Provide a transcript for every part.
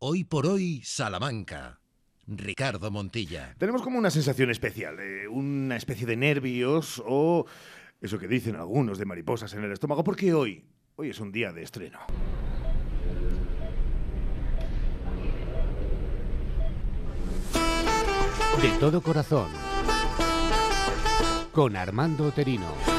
Hoy por hoy, Salamanca. Ricardo Montilla. Tenemos como una sensación especial, eh, una especie de nervios o eso que dicen algunos de mariposas en el estómago, porque hoy, hoy es un día de estreno. De todo corazón. Con Armando Oterino.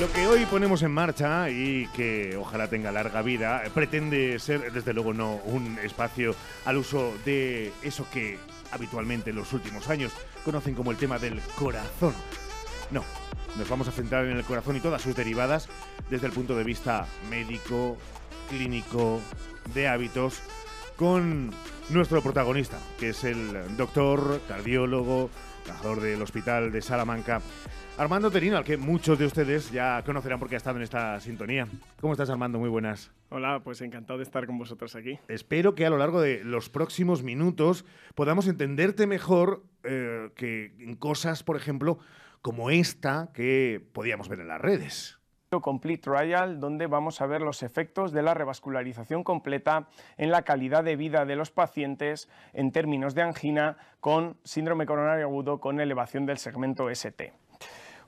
Lo que hoy ponemos en marcha y que ojalá tenga larga vida pretende ser, desde luego, no un espacio al uso de eso que habitualmente en los últimos años conocen como el tema del corazón. No, nos vamos a centrar en el corazón y todas sus derivadas desde el punto de vista médico, clínico, de hábitos, con nuestro protagonista, que es el doctor, cardiólogo, trabajador del Hospital de Salamanca, Armando Terino, al que muchos de ustedes ya conocerán porque ha estado en esta sintonía. ¿Cómo estás, Armando? Muy buenas. Hola, pues encantado de estar con vosotros aquí. Espero que a lo largo de los próximos minutos podamos entenderte mejor eh, que en cosas, por ejemplo, como esta que podíamos ver en las redes. Complete Trial, donde vamos a ver los efectos de la revascularización completa en la calidad de vida de los pacientes en términos de angina con síndrome coronario agudo con elevación del segmento ST.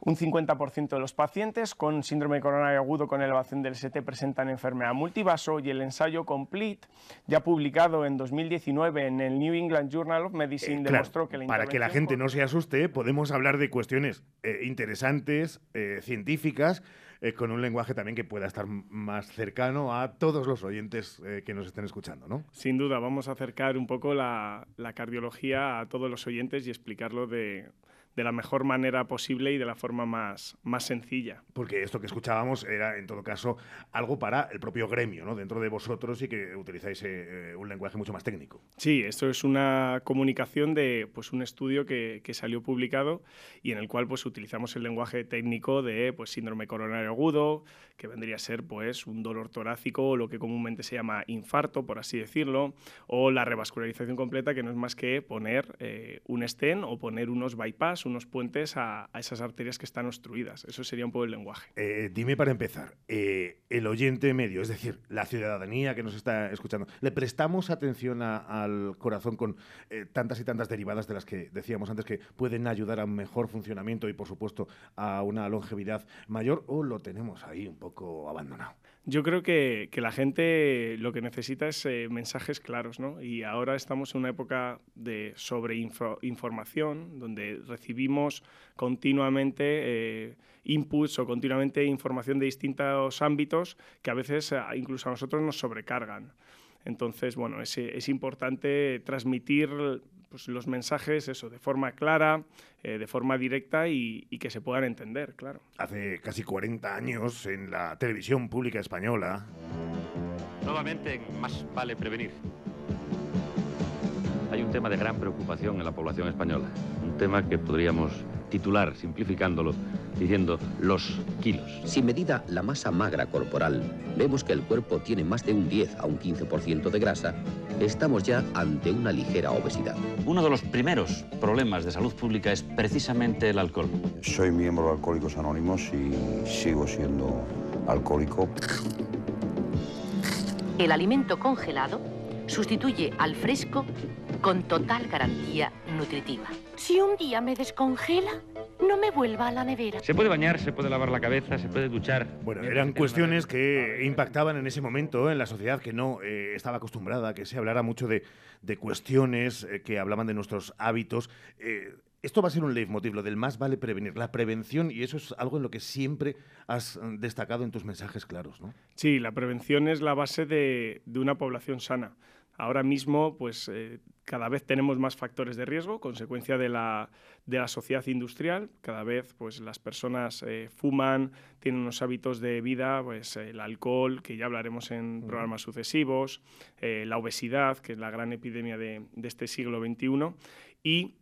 Un 50% de los pacientes con síndrome coronario agudo con elevación del ST presentan enfermedad multivaso y el ensayo Complete, ya publicado en 2019 en el New England Journal of Medicine, Eh, demostró que la Para que la gente no se asuste, podemos hablar de cuestiones eh, interesantes, eh, científicas, eh, con un lenguaje también que pueda estar más cercano a todos los oyentes eh, que nos estén escuchando, ¿no? Sin duda, vamos a acercar un poco la, la cardiología a todos los oyentes y explicarlo de, de la mejor manera posible y de la forma más, más sencilla. Porque esto que escuchábamos era, en todo caso, algo para el propio gremio, ¿no? Dentro de vosotros y que utilizáis eh, un lenguaje mucho más técnico. Sí, esto es una comunicación de pues, un estudio que, que salió publicado y en el cual pues, utilizamos el lenguaje técnico de pues, síndrome coronario agudo, que vendría a ser pues, un dolor torácico o lo que comúnmente se llama infarto, por así decirlo, o la revascularización completa, que no es más que poner eh, un stent o poner unos bypass, unos puentes a, a esas arterias que están obstruidas. Eso sería un poco el lenguaje. Eh, dime para empezar, eh, el oyente medio, es decir, la ciudadanía que nos está escuchando, ¿le prestamos atención al corazón con eh, tantas y tantas derivadas de las que decíamos antes que pueden ayudar a un mejor funcionamiento y, por supuesto, a una longevidad mayor o lo tenemos ahí un poco abandonado? Yo creo que, que la gente lo que necesita es eh, mensajes claros, ¿no? Y ahora estamos en una época de sobreinformación, donde recibimos continuamente eh, inputs o continuamente información de distintos ámbitos que a veces eh, incluso a nosotros nos sobrecargan. Entonces, bueno, es, es importante transmitir pues, los mensajes eso, de forma clara, eh, de forma directa y, y que se puedan entender, claro. Hace casi 40 años en la televisión pública española, Nuevamente, más vale prevenir. Tema de gran preocupación en la población española. Un tema que podríamos titular, simplificándolo, diciendo los kilos. Si medida la masa magra corporal, vemos que el cuerpo tiene más de un 10 a un 15% de grasa, estamos ya ante una ligera obesidad. Uno de los primeros problemas de salud pública es precisamente el alcohol. Soy miembro de Alcohólicos Anónimos y sigo siendo alcohólico. El alimento congelado sustituye al fresco con total garantía nutritiva. Si un día me descongela, no me vuelva a la nevera. Se puede bañar, se puede lavar la cabeza, se puede duchar. Bueno, eran cuestiones que impactaban en ese momento en la sociedad que no eh, estaba acostumbrada a que se hablara mucho de, de cuestiones eh, que hablaban de nuestros hábitos. Eh, esto va a ser un leitmotiv, lo del más vale prevenir, la prevención, y eso es algo en lo que siempre has eh, destacado en tus mensajes claros, ¿no? Sí, la prevención es la base de, de una población sana. Ahora mismo, pues eh, cada vez tenemos más factores de riesgo, consecuencia de la, de la sociedad industrial. Cada vez, pues las personas eh, fuman, tienen unos hábitos de vida, pues el alcohol, que ya hablaremos en programas sucesivos, eh, la obesidad, que es la gran epidemia de, de este siglo XXI, y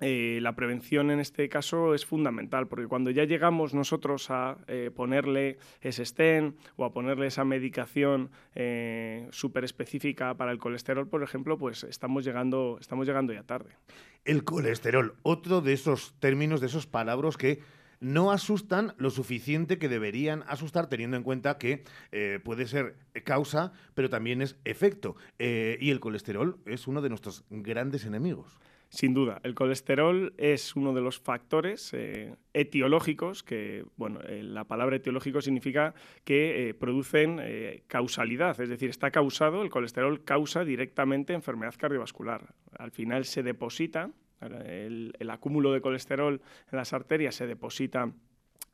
eh, la prevención en este caso es fundamental, porque cuando ya llegamos nosotros a eh, ponerle ese stent o a ponerle esa medicación eh, súper específica para el colesterol, por ejemplo, pues estamos llegando, estamos llegando ya tarde. El colesterol, otro de esos términos, de esos palabras que no asustan lo suficiente que deberían asustar, teniendo en cuenta que eh, puede ser causa, pero también es efecto. Y el colesterol es uno de nuestros grandes enemigos. Sin duda, el colesterol es uno de los factores eh, etiológicos que, bueno, eh, la palabra etiológico significa que eh, producen causalidad, es decir, está causado, el colesterol causa directamente enfermedad cardiovascular. Al final se deposita, el, el acúmulo de colesterol en las arterias se deposita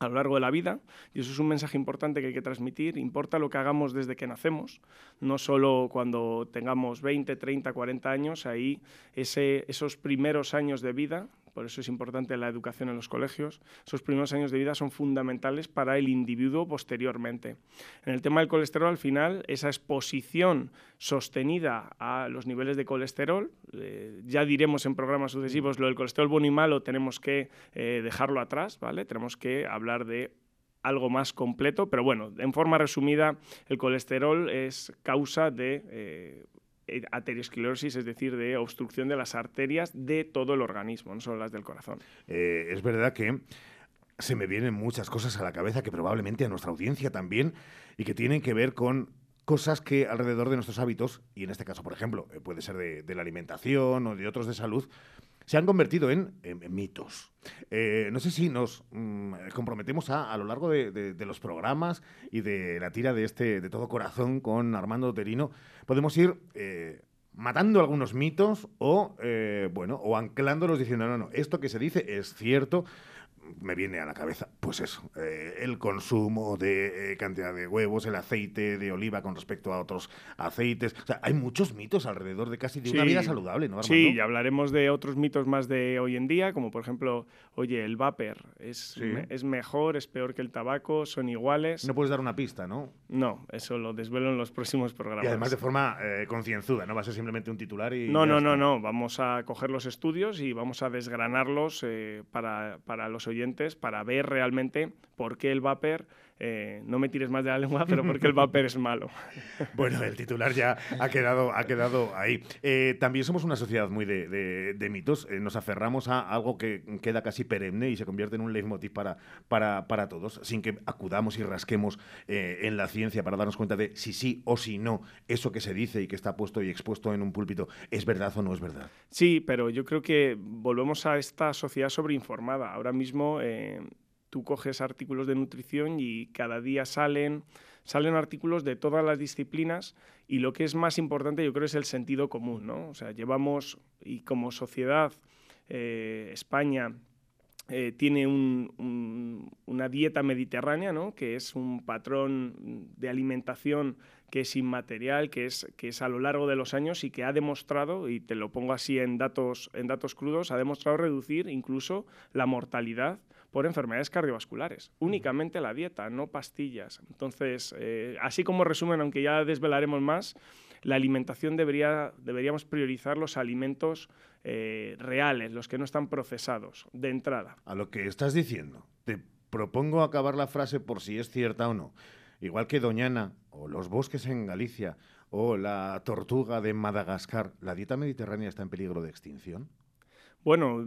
a lo largo de la vida, y eso es un mensaje importante que hay que transmitir, importa lo que hagamos desde que nacemos, no solo cuando tengamos 20, 30, 40 años, ahí ese, esos primeros años de vida por eso es importante la educación en los colegios. Esos primeros años de vida son fundamentales para el individuo posteriormente. En el tema del colesterol, al final, esa exposición sostenida a los niveles de colesterol, eh, ya diremos en programas sucesivos, lo del colesterol bueno y malo tenemos que eh, dejarlo atrás, ¿vale? Tenemos que hablar de algo más completo, pero bueno, en forma resumida, el colesterol es causa de eh, aterosclerosis, es decir, de obstrucción de las arterias de todo el organismo, no solo las del corazón. Eh, es verdad que se me vienen muchas cosas a la cabeza que probablemente a nuestra audiencia también y que tienen que ver con cosas que alrededor de nuestros hábitos, y en este caso, por ejemplo, eh, puede ser de, la alimentación o de otros de salud, se han convertido en, mitos. no sé si nos mm, comprometemos a, a lo largo de, los programas y de la tira de este de todo corazón con Armando Terino, podemos ir eh, matando algunos mitos o, eh, bueno, o anclándolos diciendo, no, no, esto que se dice es cierto, me viene a la cabeza, pues eso, eh, el consumo de eh, cantidad de huevos, el aceite de oliva con respecto a otros aceites. O sea, hay muchos mitos alrededor de casi de una vida saludable, ¿no, Sí, y hablaremos de otros mitos más de hoy en día, como por ejemplo, oye, el vapor es, es mejor, es peor que el tabaco, son iguales. No puedes dar una pista, ¿no? No, eso lo desvelo en los próximos programas. Y además de forma eh, concienzuda, no va a ser simplemente un titular y... No, no, no, no, vamos a coger los estudios y vamos a desgranarlos para, para los oyentes para ver realmente por qué el vapor eh, no me tires más de la lengua, pero porque el vapor es malo. Bueno, el titular ya ha quedado, ha quedado ahí. Eh, también somos una sociedad muy de, mitos. Eh, nos aferramos a algo que queda casi perenne y se convierte en un leitmotiv para, para, para todos, sin que acudamos y rasquemos en la ciencia para darnos cuenta de si sí o si no eso que se dice y que está puesto y expuesto en un púlpito es verdad o no es verdad. Sí, pero yo creo que volvemos a esta sociedad sobreinformada. Ahora mismo tú coges artículos de nutrición y cada día salen, salen artículos de todas las disciplinas y lo que es más importante yo creo es el sentido común, ¿no? O sea, llevamos, y como sociedad, eh, España eh, tiene una dieta mediterránea, ¿no? que es un patrón de alimentación que es inmaterial, que es, que es a lo largo de los años y que ha demostrado, y te lo pongo así en datos, en datos crudos, ha demostrado reducir incluso la mortalidad por enfermedades cardiovasculares. Únicamente la dieta, no pastillas. Entonces, eh, así como resumen, aunque ya desvelaremos más, la alimentación debería, deberíamos priorizar los alimentos eh, reales, los que no están procesados, de entrada. A lo que estás diciendo, te propongo acabar la frase por si es cierta o no. Igual que Doñana, o los bosques en Galicia, o la tortuga de Madagascar, ¿la dieta mediterránea está en peligro de extinción? Bueno,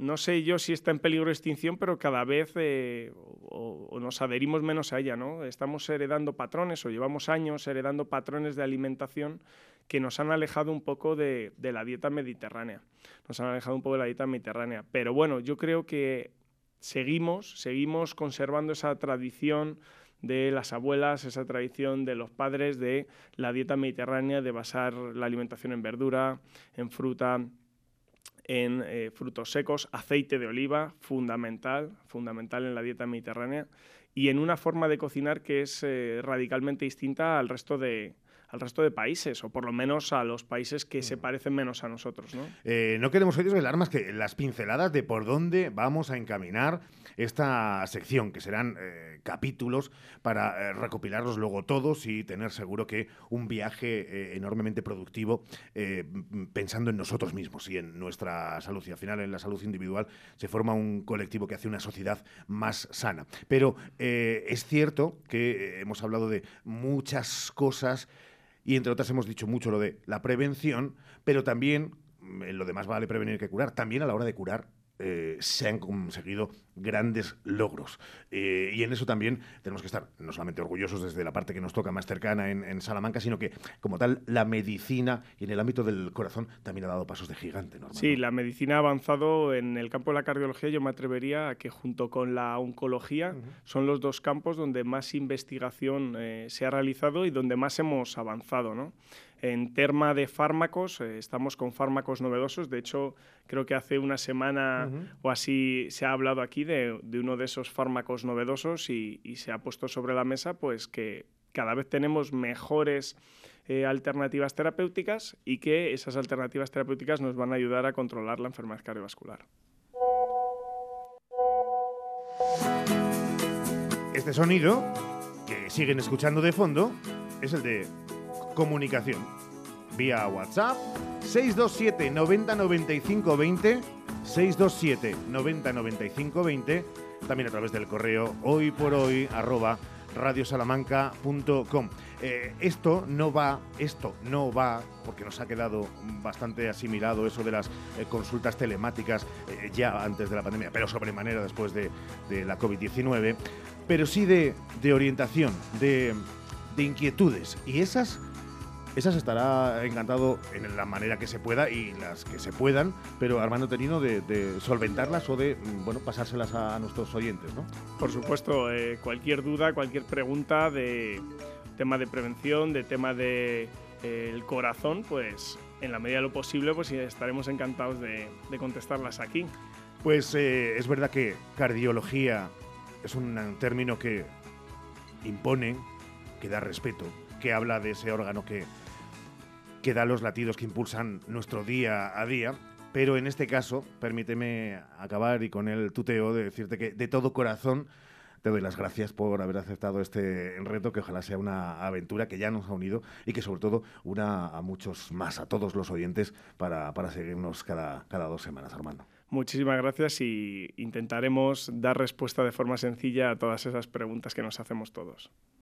no sé yo si está en peligro de extinción, pero cada vez eh, o, nos adherimos menos a ella, ¿no? Estamos heredando patrones o llevamos años heredando patrones de alimentación que nos han alejado un poco de, la dieta mediterránea. Nos han alejado un poco de la dieta mediterránea. Pero bueno, yo creo que seguimos, seguimos conservando esa tradición de las abuelas, esa tradición de los padres de la dieta mediterránea, de basar la alimentación en verdura, en fruta, en eh, frutos secos, aceite de oliva, fundamental, fundamental en la dieta mediterránea, y en una forma de cocinar que es eh, radicalmente distinta al resto de, al resto de países, o por lo menos a los países que se mm. parecen menos a nosotros. ¿no? Eh, no queremos hoy desvelar más que las pinceladas de por dónde vamos a encaminar esta sección, que serán eh, capítulos para eh, recopilarlos luego todos y tener seguro que un viaje enormemente productivo pensando en nosotros mismos y en nuestra salud. Y al final, en la salud individual, se forma un colectivo que hace una sociedad más sana. Pero es cierto que hemos hablado de muchas cosas y entre otras hemos dicho mucho lo de la prevención, pero también, en lo demás vale prevenir que curar, también a la hora de curar eh, se han conseguido grandes logros. Eh, y en eso también tenemos que estar no solamente orgullosos desde la parte que nos toca más cercana en, Salamanca, sino que como tal la medicina y en el ámbito del corazón también ha dado pasos de gigante. Sí, la medicina ha avanzado en el campo de la cardiología. Yo me atrevería a que junto con la oncología son los dos campos donde más investigación eh, se ha realizado y donde más hemos avanzado. ¿no? En tema de fármacos, eh, estamos con fármacos novedosos. De hecho, creo que hace una semana o así se ha hablado aquí de, uno de esos fármacos novedosos y, se ha puesto sobre la mesa pues que cada vez tenemos mejores eh, alternativas terapéuticas y que esas alternativas terapéuticas nos van a ayudar a controlar la enfermedad cardiovascular. Este sonido que siguen escuchando de fondo es el de comunicación. Vía WhatsApp 627 90 95 20 627 90 95 20 también a través del correo hoy por hoy arroba radiosalamanca.com. Eh, esto no va, esto no va, porque nos ha quedado bastante asimilado eso de las eh, consultas telemáticas eh, ya antes de la pandemia, pero sobremanera después de, de la COVID-19, pero sí de, de orientación, de, de inquietudes. Y esas esas estará encantado en la manera que se pueda y las que se puedan, pero Armando Terino de, solventarlas o de mm, bueno pasárselas a, nuestros oyentes, ¿no? Por supuesto, eh, cualquier duda, cualquier pregunta de tema de prevención, de tema de eh, el corazón, pues en la medida de lo posible, pues estaremos encantados de, contestarlas aquí. Pues eh, es verdad que cardiología es un término que impone, que da respeto, que habla de ese órgano que que da los latidos que impulsan nuestro día a día. Pero en este caso, permíteme acabar y con el tuteo de decirte que de todo corazón te doy las gracias por haber aceptado este reto, que ojalá sea una aventura que ya nos ha unido y que sobre todo una a muchos más, a todos los oyentes, para, para seguirnos cada, cada dos semanas, Armando. Muchísimas gracias y intentaremos dar respuesta de forma sencilla a todas esas preguntas que nos hacemos todos.